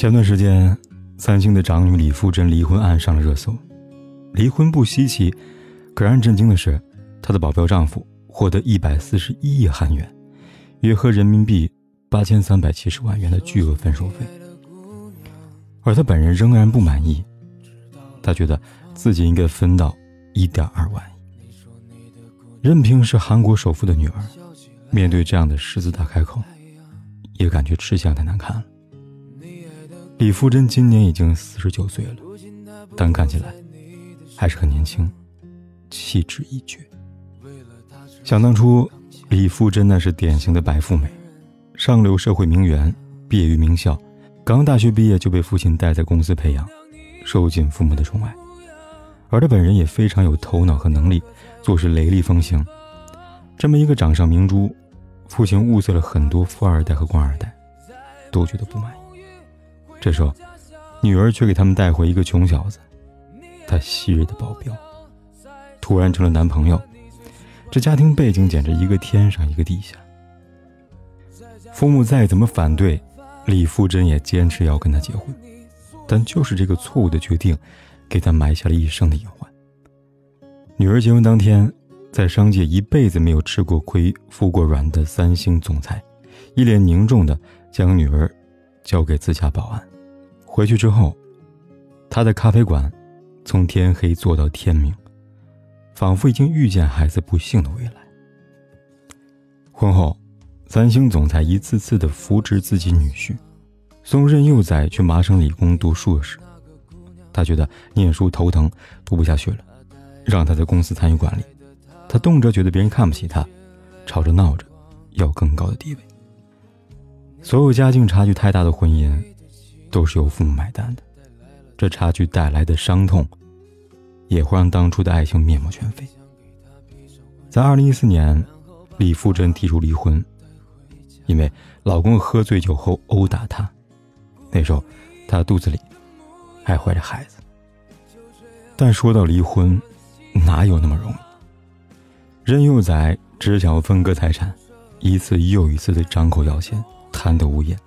前段时间，三星的长女李富真离婚案上了热搜。离婚不稀奇，可让人震惊的是，她的保镖丈夫获得一百四十一亿韩元，约合人民币八千三百七十万元的巨额分手费。而她本人仍然不满意，她觉得自己应该分到一点二万亿。任凭是韩国首富的女儿，面对这样的狮子大开口，也感觉吃相太难看了。李富真今年已经四十九岁了，但看起来还是很年轻，气质一绝。想当初，李富真那是典型的白富美，上流社会名媛，毕业于名校，刚大学毕业就被父亲带在公司培养，受尽父母的宠爱。而他本人也非常有头脑和能力，做事雷厉风行。这么一个掌上明珠，父亲物色了很多富二代和官二代，都觉得不满意。这时候，女儿却给他们带回一个穷小子，他昔日的保镖，突然成了男朋友。这家庭背景简直一个天上一个地下。父母再怎么反对，李富真也坚持要跟他结婚。但就是这个错误的决定，给他埋下了一生的隐患。女儿结婚当天，在商界一辈子没有吃过亏、服过软的三星总裁，一脸凝重的将女儿交给自家保安。回去之后，他在咖啡馆从天黑做到天明，仿佛已经预见孩子不幸的未来。婚后，三星总裁一次次的扶植自己女婿，送任幼崽去麻省理工读硕士。他觉得念书头疼，读不下去了，让他在公司参与管理。他动辄觉得别人看不起他，吵着闹着要更高的地位。所有家境差距太大的婚姻。都是由父母买单的，这差距带来的伤痛，也会让当初的爱情面目全非。在二零一四年，李富真提出离婚，因为老公喝醉酒后殴打她，那时候她肚子里还怀着孩子。但说到离婚，哪有那么容易？任幼崽只想要分割财产，一次又一次的张口要钱，贪得无厌。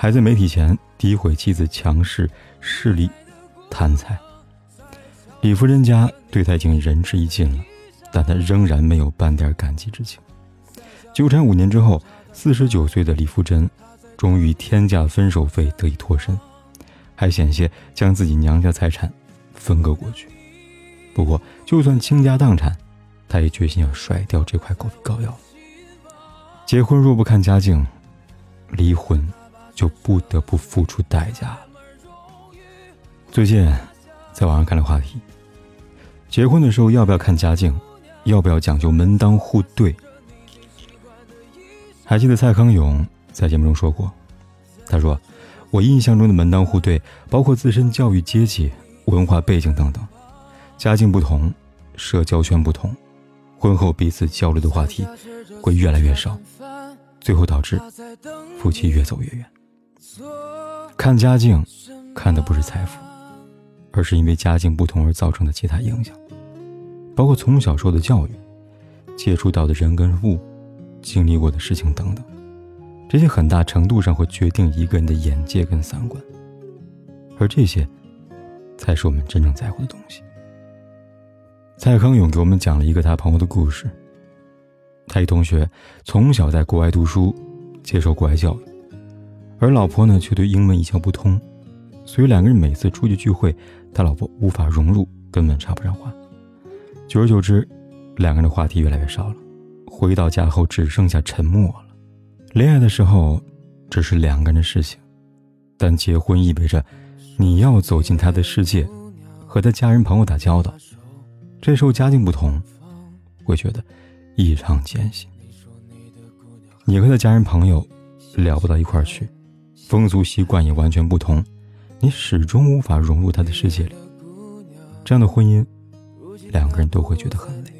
还在媒体前诋毁妻子强势、势利、贪财。李夫人家对他已经仁至义尽了，但他仍然没有半点感激之情。纠缠五年之后，四十九岁的李富真终于天价分手费得以脱身，还险些将自己娘家财产分割过去。不过，就算倾家荡产，他也决心要甩掉这块狗皮膏药。结婚若不看家境，离婚。就不得不付出代价了。最近，在网上看了话题：结婚的时候要不要看家境？要不要讲究门当户对？还记得蔡康永在节目中说过：“他说，我印象中的门当户对，包括自身教育阶级、文化背景等等，家境不同，社交圈不同，婚后彼此交流的话题会越来越少，最后导致夫妻越走越远。”看家境，看的不是财富，而是因为家境不同而造成的其他影响，包括从小受的教育、接触到的人跟物、经历过的事情等等，这些很大程度上会决定一个人的眼界跟三观，而这些，才是我们真正在乎的东西。蔡康永给我们讲了一个他朋友的故事，他一同学从小在国外读书，接受国外教育。而老婆呢，却对英文一窍不通，所以两个人每次出去聚会，他老婆无法融入，根本插不上话。久而久之，两个人的话题越来越少了。回到家后，只剩下沉默了。恋爱的时候，只是两个人的事情，但结婚意味着你要走进他的世界，和他家人朋友打交道。这时候家境不同，会觉得异常艰辛。你和他家人朋友聊不到一块儿去，风俗习惯也完全不同，你始终无法融入他的世界里。这样的婚姻，两个人都会觉得很累。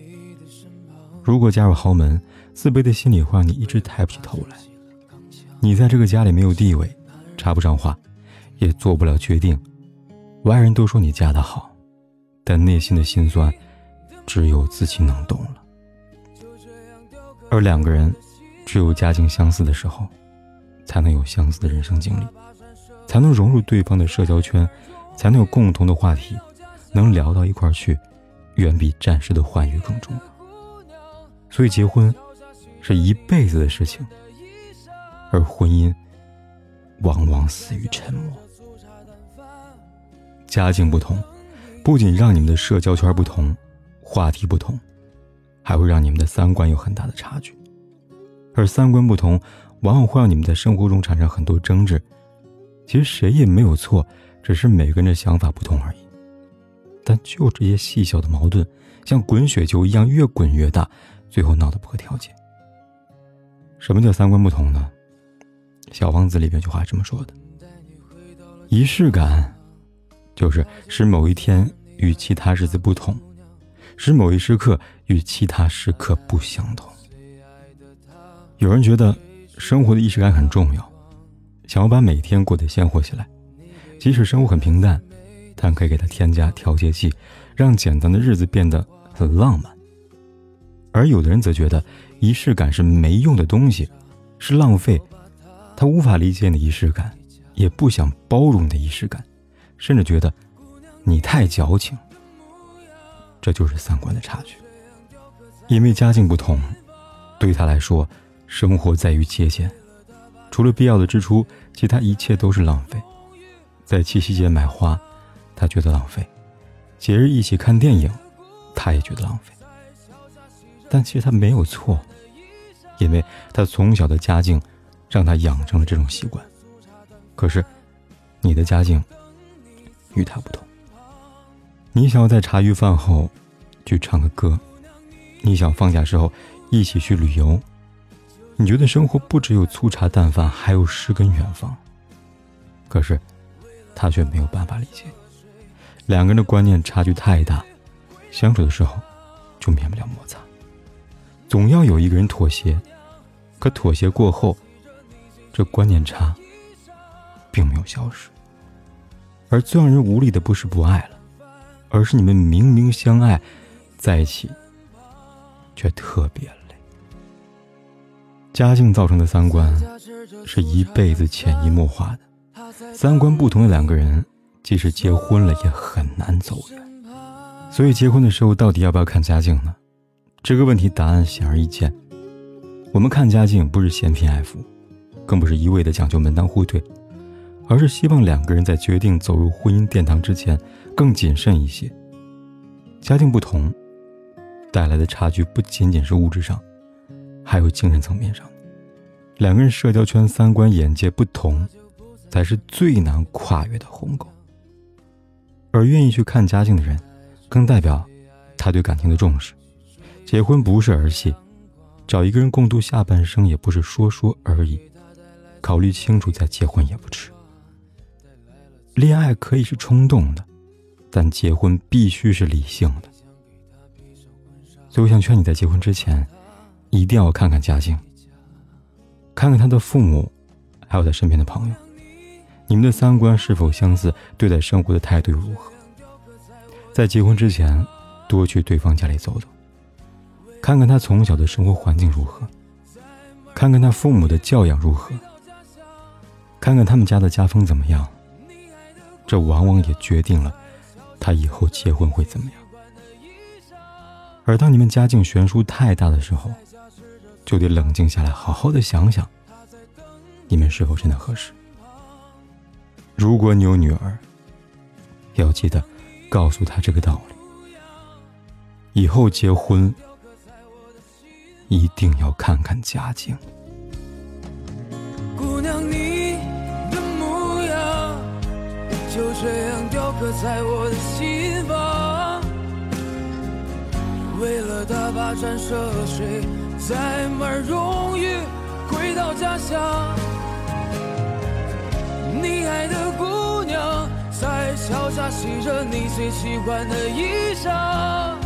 如果嫁入豪门，自卑的心里会让你一直抬不起头来。你在这个家里没有地位，插不上话，也做不了决定。外人都说你嫁得好，但内心的心酸，只有自己能懂了。而两个人。只有家境相似的时候，才能有相似的人生经历，才能融入对方的社交圈，才能有共同的话题，能聊到一块儿去，远比暂时的欢愉更重要。所以，结婚是一辈子的事情，而婚姻往往死于沉默。家境不同，不仅让你们的社交圈不同，话题不同，还会让你们的三观有很大的差距。而三观不同，往往会让你们在生活中产生很多争执。其实谁也没有错，只是每个人的想法不同而已。但就这些细小的矛盾，像滚雪球一样越滚越大，最后闹得不可调解。什么叫三观不同呢？小王子里边有句话这么说的：仪式感，就是使某一天与其他日子不同，使某一时刻与其他时刻不相同。有人觉得生活的仪式感很重要，想要把每天过得鲜活起来，即使生活很平淡，但可以给它添加调节剂，让简单的日子变得很浪漫。而有的人则觉得仪式感是没用的东西，是浪费，他无法理解你的仪式感，也不想包容你的仪式感，甚至觉得你太矫情。这就是三观的差距，因为家境不同，对他来说。生活在于节俭，除了必要的支出，其他一切都是浪费。在七夕节买花，他觉得浪费；节日一起看电影，他也觉得浪费。但其实他没有错，因为他从小的家境让他养成了这种习惯。可是，你的家境与他不同。你想要在茶余饭后去唱个歌，你想放假时候一起去旅游。你觉得生活不只有粗茶淡饭，还有诗跟远方。可是，他却没有办法理解。两个人的观念差距太大，相处的时候就免不了摩擦。总要有一个人妥协，可妥协过后，这观念差并没有消失。而最让人无力的不是不爱了，而是你们明明相爱，在一起却特别了。家境造成的三观，是一辈子潜移默化的。三观不同的两个人，即使结婚了，也很难走远。所以，结婚的时候到底要不要看家境呢？这个问题答案显而易见。我们看家境，不是嫌贫爱富，更不是一味的讲究门当户对，而是希望两个人在决定走入婚姻殿堂之前，更谨慎一些。家境不同，带来的差距不仅仅是物质上。还有精神层面上，两个人社交圈、三观、眼界不同，才是最难跨越的鸿沟。而愿意去看家境的人，更代表他对感情的重视。结婚不是儿戏，找一个人共度下半生也不是说说而已。考虑清楚再结婚也不迟。恋爱可以是冲动的，但结婚必须是理性的。所以，我想劝你在结婚之前。一定要看看家境，看看他的父母，还有他身边的朋友，你们的三观是否相似，对待生活的态度如何。在结婚之前，多去对方家里走走，看看他从小的生活环境如何，看看他父母的教养如何，看看他们家的家风怎么样。这往往也决定了他以后结婚会怎么样。而当你们家境悬殊太大的时候，就得冷静下来，好好的想想，你们是否真的合适。如果你有女儿，要记得告诉她这个道理：以后结婚一定要看看家境。姑娘，你的模样就这样雕刻在我的心房，为了打发战涉水。再慢，容易回到家乡。你爱的姑娘在桥下洗着你最喜欢的衣裳，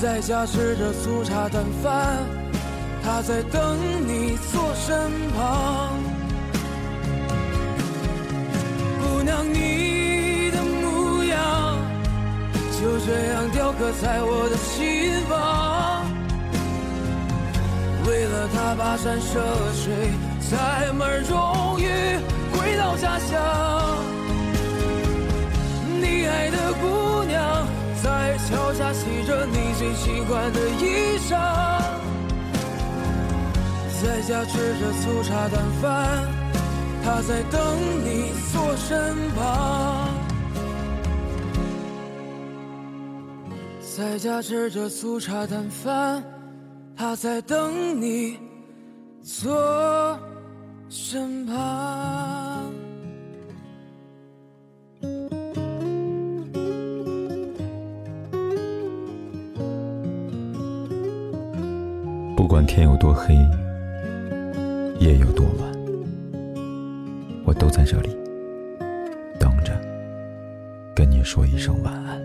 在家吃着粗茶淡饭，她在等你坐身旁。姑娘，你的模样就这样雕刻在我的心房。为了他跋山涉水，才门终于回到家乡。你爱的姑娘在桥下洗着你最喜欢的衣裳，在家吃着粗茶淡饭，她在等你坐身旁。在家吃着粗茶淡饭。他在等你坐身旁。不管天有多黑，夜有多晚，我都在这里等着，跟你说一声晚安。